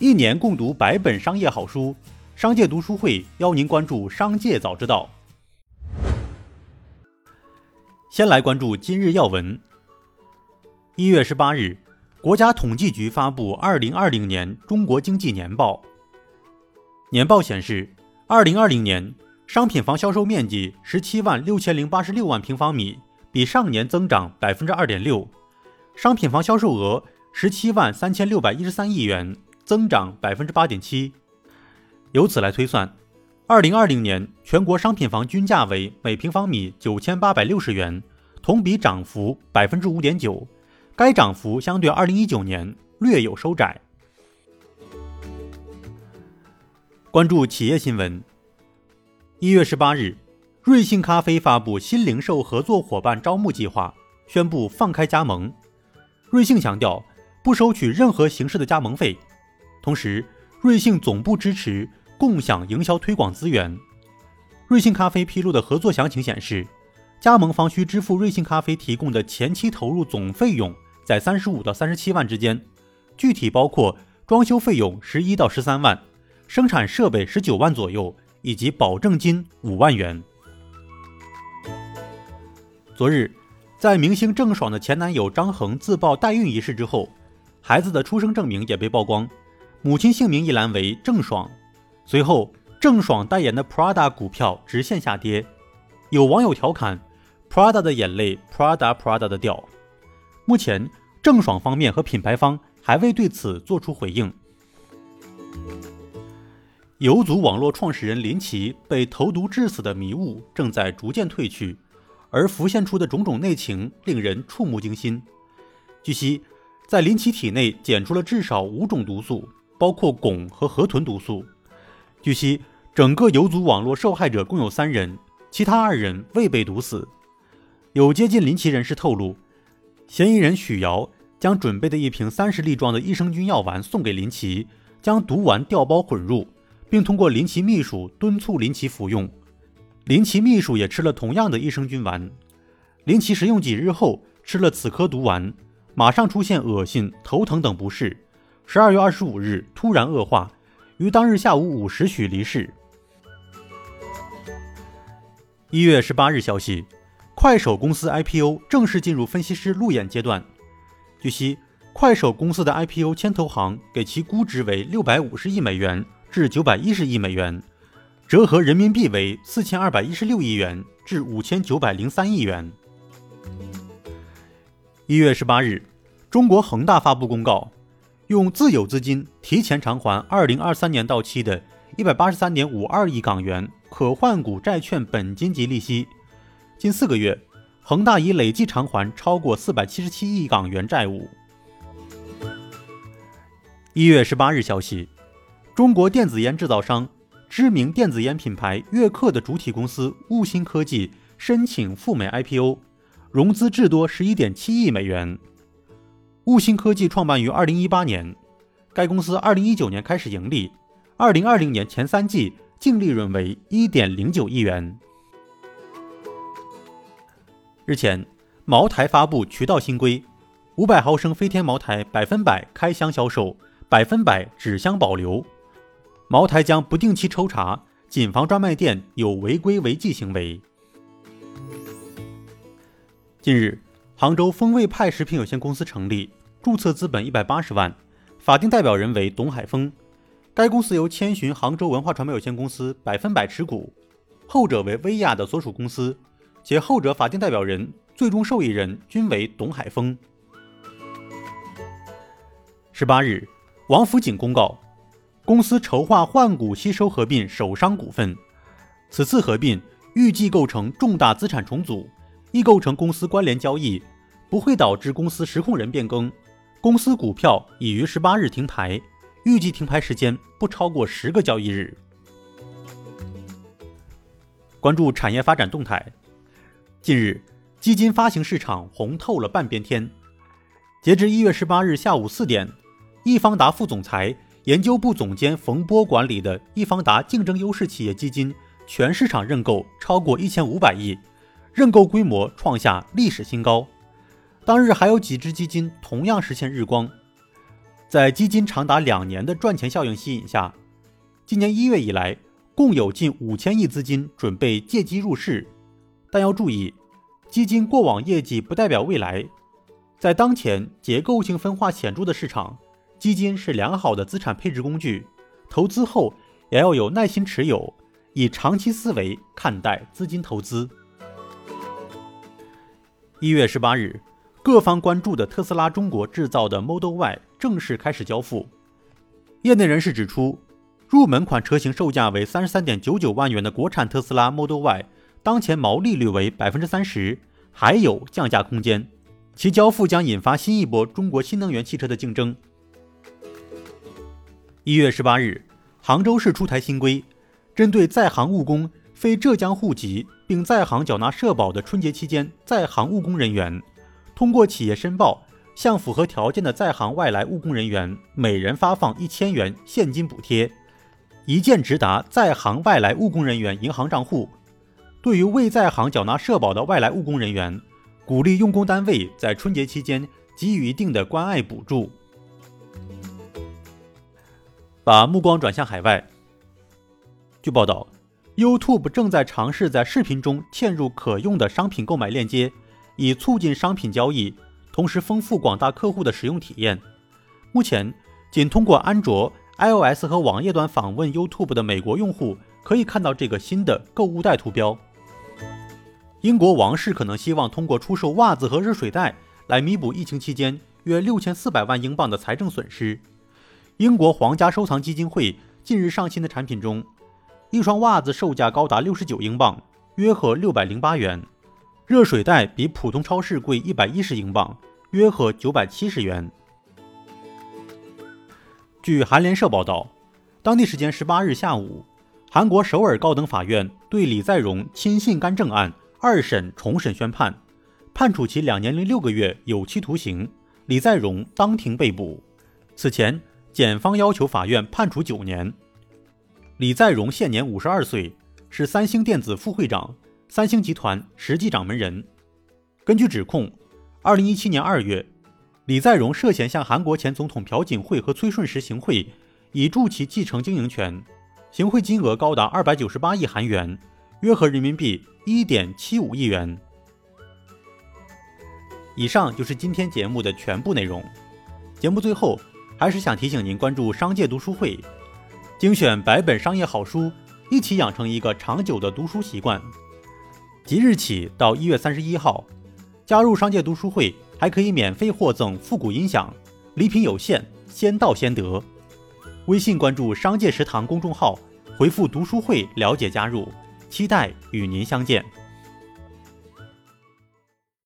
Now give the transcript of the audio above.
一年共读百本商业好书，商界读书会邀您关注商界早知道。先来关注今日要闻。一月十八日，国家统计局发布二零二零年中国经济年报。年报显示，二零二零年商品房销售面积十七万六千零八十六万平方米，比上年增长百分之二点六；商品房销售额十七万三千六百一十三亿元。增长百分之八点七，由此来推算，二零二零年全国商品房均价为每平方米九千八百六十元，同比涨幅百分之五点九，该涨幅相对二零一九年略有收窄。关注企业新闻，一月十八日，瑞幸咖啡发布新零售合作伙伴招募计划，宣布放开加盟。瑞幸强调不收取任何形式的加盟费。同时，瑞幸总部支持共享营销推广资源。瑞幸咖啡披露的合作详情显示，加盟方需支付瑞幸咖啡提供的前期投入总费用在三十五到三十七万之间，具体包括装修费用十一到十三万，生产设备十九万左右，以及保证金五万元。昨日，在明星郑爽的前男友张恒自曝代孕一事之后，孩子的出生证明也被曝光。母亲姓名一栏为郑爽，随后郑爽代言的 Prada 股票直线下跌，有网友调侃 Prada 的眼泪，Prada Prada 的掉。目前郑爽方面和品牌方还未对此做出回应。游族网络创始人林奇被投毒致死的迷雾正在逐渐褪去，而浮现出的种种内情令人触目惊心。据悉，在林奇体内检出了至少五种毒素。包括汞和河豚毒素。据悉，整个游族网络受害者共有三人，其他二人未被毒死。有接近林奇人士透露，嫌疑人许瑶将准备的一瓶三十粒装的益生菌药丸送给林奇，将毒丸调包混入，并通过林奇秘书敦促林奇服用。林奇秘书也吃了同样的益生菌丸。林奇食用几日后吃了此颗毒丸，马上出现恶心、头疼等不适。十二月二十五日突然恶化，于当日下午五时许离世。一月十八日消息，快手公司 IPO 正式进入分析师路演阶段。据悉，快手公司的 IPO 牵头行给其估值为六百五十亿美元至九百一十亿美元，折合人民币为四千二百一十六亿元至五千九百零三亿元。一月十八日，中国恒大发布公告。用自有资金提前偿还二零二三年到期的一百八十三点五二亿港元可换股债券本金及利息。近四个月，恒大已累计偿还超过四百七十七亿港元债务。一月十八日消息，中国电子烟制造商、知名电子烟品牌悦刻的主体公司悟新科技申请赴美 IPO，融资至多十一点七亿美元。悟新科技创办于二零一八年，该公司二零一九年开始盈利，二零二零年前三季净利润为一点零九亿元。日前，茅台发布渠道新规，五百毫升飞天茅台百分百开箱销售，百分百纸箱保留。茅台将不定期抽查，谨防专卖店有违规违纪行为。近日，杭州风味派食品有限公司成立。注册资本一百八十万，法定代表人为董海峰。该公司由千寻杭州文化传媒有限公司百分百持股，后者为薇娅的所属公司，且后者法定代表人、最终受益人均为董海峰。十八日，王府井公告，公司筹划换股吸收合并首商股份，此次合并预计构成重大资产重组，易构成公司关联交易，不会导致公司实控人变更。公司股票已于十八日停牌，预计停牌时间不超过十个交易日。关注产业发展动态。近日，基金发行市场红透了半边天。截至一月十八日下午四点，易方达副总裁、研究部总监冯波管理的易方达竞争优势企业基金全市场认购超过一千五百亿，认购规模创下历史新高。当日还有几只基金同样实现日光。在基金长达两年的赚钱效应吸引下，今年一月以来，共有近五千亿资金准备借机入市。但要注意，基金过往业绩不代表未来。在当前结构性分化显著的市场，基金是良好的资产配置工具。投资后也要有耐心持有，以长期思维看待资金投资。一月十八日。各方关注的特斯拉中国制造的 Model Y 正式开始交付。业内人士指出，入门款车型售价为三十三点九九万元的国产特斯拉 Model Y，当前毛利率为百分之三十，还有降价空间。其交付将引发新一波中国新能源汽车的竞争。一月十八日，杭州市出台新规，针对在杭务工、非浙江户籍并在杭缴纳社保的春节期间在杭务工人员。通过企业申报，向符合条件的在杭外来务工人员每人发放一千元现金补贴，一键直达在杭外来务工人员银行账户。对于未在杭缴纳社保的外来务工人员，鼓励用工单位在春节期间给予一定的关爱补助。把目光转向海外。据报道，YouTube 正在尝试在视频中嵌入可用的商品购买链接。以促进商品交易，同时丰富广大客户的使用体验。目前，仅通过安卓、iOS 和网页端访问 YouTube 的美国用户可以看到这个新的购物袋图标。英国王室可能希望通过出售袜子和热水袋来弥补疫情期间约六千四百万英镑的财政损失。英国皇家收藏基金会近日上新的产品中，一双袜子售价高达六十九英镑，约合六百零八元。热水袋比普通超市贵一百一十英镑，约合九百七十元。据韩联社报道，当地时间十八日下午，韩国首尔高等法院对李在镕亲信干政案二审重审宣判，判处其两年零六个月有期徒刑，李在镕当庭被捕。此前，检方要求法院判处九年。李在镕现年五十二岁，是三星电子副会长。三星集团实际掌门人。根据指控，二零一七年二月，李在镕涉嫌向韩国前总统朴槿惠和崔顺实行贿，以助其继承经营权，行贿金额高达二百九十八亿韩元，约合人民币一点七五亿元。以上就是今天节目的全部内容。节目最后，还是想提醒您关注商界读书会，精选百本商业好书，一起养成一个长久的读书习惯。即日起到一月三十一号，加入商界读书会还可以免费获赠复古音响，礼品有限，先到先得。微信关注“商界食堂”公众号，回复“读书会”了解加入，期待与您相见。